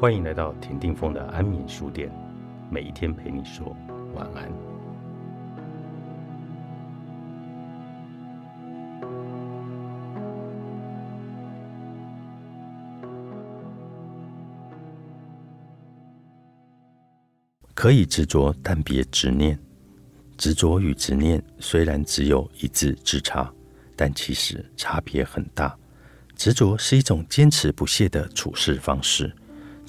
欢迎来到田定峰的安眠书店，每一天陪你说晚安。可以执着，但别执念。执着与执念虽然只有一字之差，但其实差别很大。执着是一种坚持不懈的处事方式。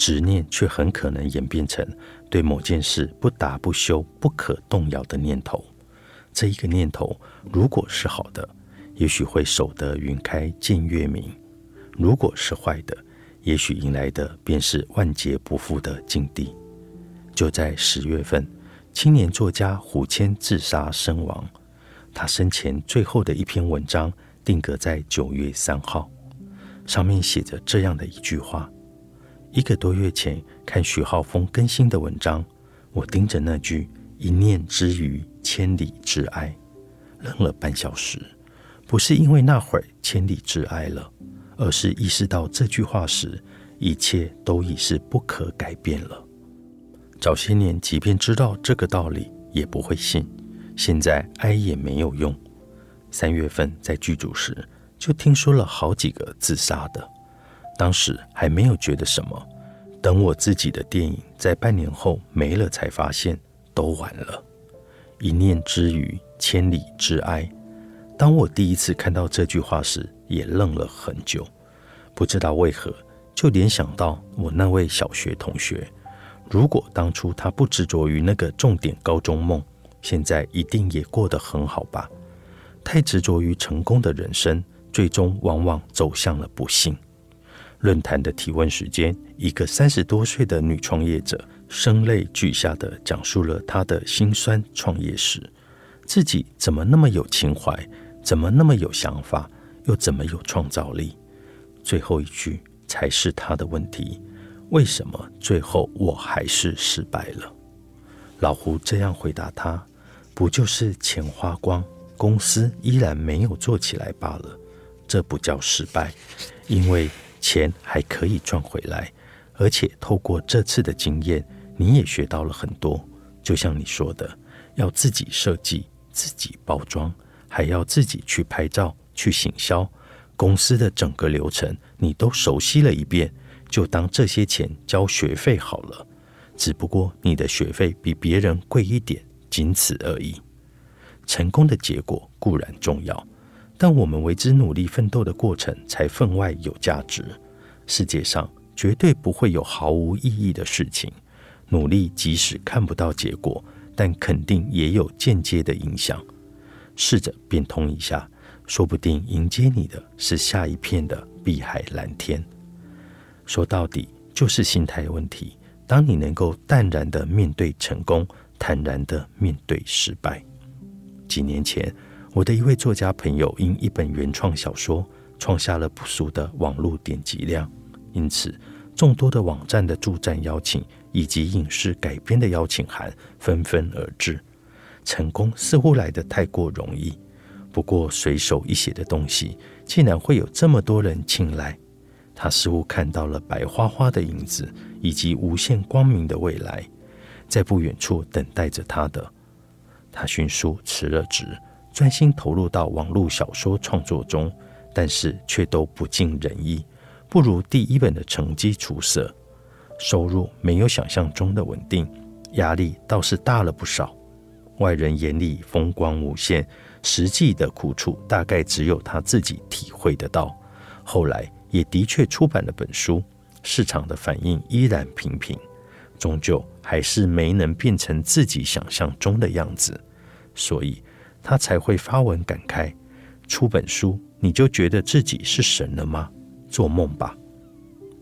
执念却很可能演变成对某件事不打不休、不可动摇的念头。这一个念头如果是好的，也许会守得云开见月明；如果是坏的，也许迎来的便是万劫不复的境地。就在十月份，青年作家胡谦自杀身亡。他生前最后的一篇文章定格在九月三号，上面写着这样的一句话。一个多月前看徐浩峰更新的文章，我盯着那句“一念之余，千里之哀”，愣了半小时。不是因为那会儿千里之哀了，而是意识到这句话时，一切都已是不可改变了。早些年，即便知道这个道理，也不会信。现在哀也没有用。三月份在剧组时，就听说了好几个自杀的。当时还没有觉得什么，等我自己的电影在半年后没了，才发现都晚了。一念之余，千里之哀。当我第一次看到这句话时，也愣了很久，不知道为何就联想到我那位小学同学。如果当初他不执着于那个重点高中梦，现在一定也过得很好吧？太执着于成功的人生，最终往往走向了不幸。论坛的提问时间，一个三十多岁的女创业者声泪俱下的讲述了她的辛酸创业史。自己怎么那么有情怀，怎么那么有想法，又怎么有创造力？最后一句才是她的问题：为什么最后我还是失败了？老胡这样回答他：“不就是钱花光，公司依然没有做起来罢了？这不叫失败，因为……”钱还可以赚回来，而且透过这次的经验，你也学到了很多。就像你说的，要自己设计、自己包装，还要自己去拍照、去行销，公司的整个流程你都熟悉了一遍，就当这些钱交学费好了。只不过你的学费比别人贵一点，仅此而已。成功的结果固然重要。但我们为之努力奋斗的过程才分外有价值。世界上绝对不会有毫无意义的事情。努力即使看不到结果，但肯定也有间接的影响。试着变通一下，说不定迎接你的是下一片的碧海蓝天。说到底，就是心态问题。当你能够淡然的面对成功，坦然的面对失败。几年前。我的一位作家朋友因一本原创小说创下了不俗的网络点击量，因此众多的网站的助战邀请以及影视改编的邀请函纷纷而至。成功似乎来得太过容易，不过随手一写的东西竟然会有这么多人青睐，他似乎看到了白花花的影子以及无限光明的未来，在不远处等待着他的。他迅速辞了职。专心投入到网络小说创作中，但是却都不尽人意，不如第一本的成绩出色，收入没有想象中的稳定，压力倒是大了不少。外人眼里风光无限，实际的苦楚大概只有他自己体会得到。后来也的确出版了本书，市场的反应依然平平，终究还是没能变成自己想象中的样子，所以。他才会发文感慨：“出本书，你就觉得自己是神了吗？做梦吧！”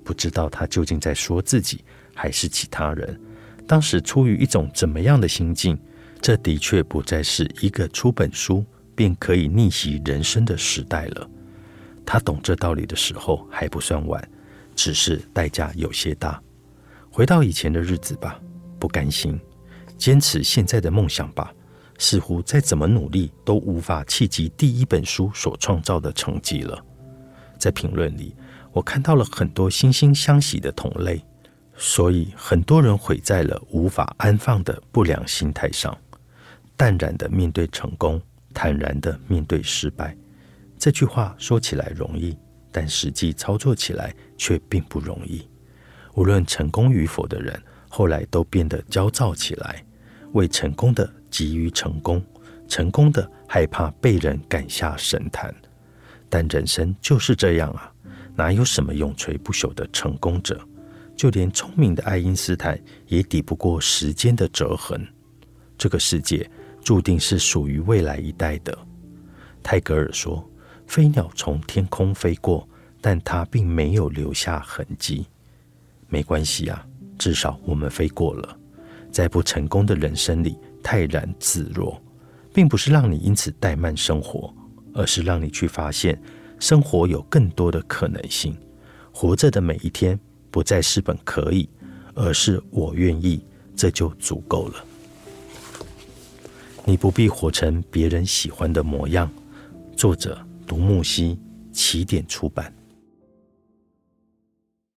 不知道他究竟在说自己，还是其他人。当时出于一种怎么样的心境？这的确不再是一个出本书便可以逆袭人生的时代了。他懂这道理的时候还不算晚，只是代价有些大。回到以前的日子吧，不甘心，坚持现在的梦想吧。似乎再怎么努力都无法企及第一本书所创造的成绩了。在评论里，我看到了很多惺惺相惜的同类，所以很多人毁在了无法安放的不良心态上，淡然的面对成功，坦然的面对失败。这句话说起来容易，但实际操作起来却并不容易。无论成功与否的人，后来都变得焦躁起来，为成功的急于成功，成功的害怕被人赶下神坛。但人生就是这样啊，哪有什么永垂不朽的成功者？就连聪明的爱因斯坦也抵不过时间的折痕。这个世界注定是属于未来一代的。泰戈尔说：“飞鸟从天空飞过，但它并没有留下痕迹。”没关系啊，至少我们飞过了。在不成功的人生里泰然自若，并不是让你因此怠慢生活。而是让你去发现，生活有更多的可能性。活着的每一天，不再是本可以，而是我愿意，这就足够了。你不必活成别人喜欢的模样。作者：独木溪，起点出版。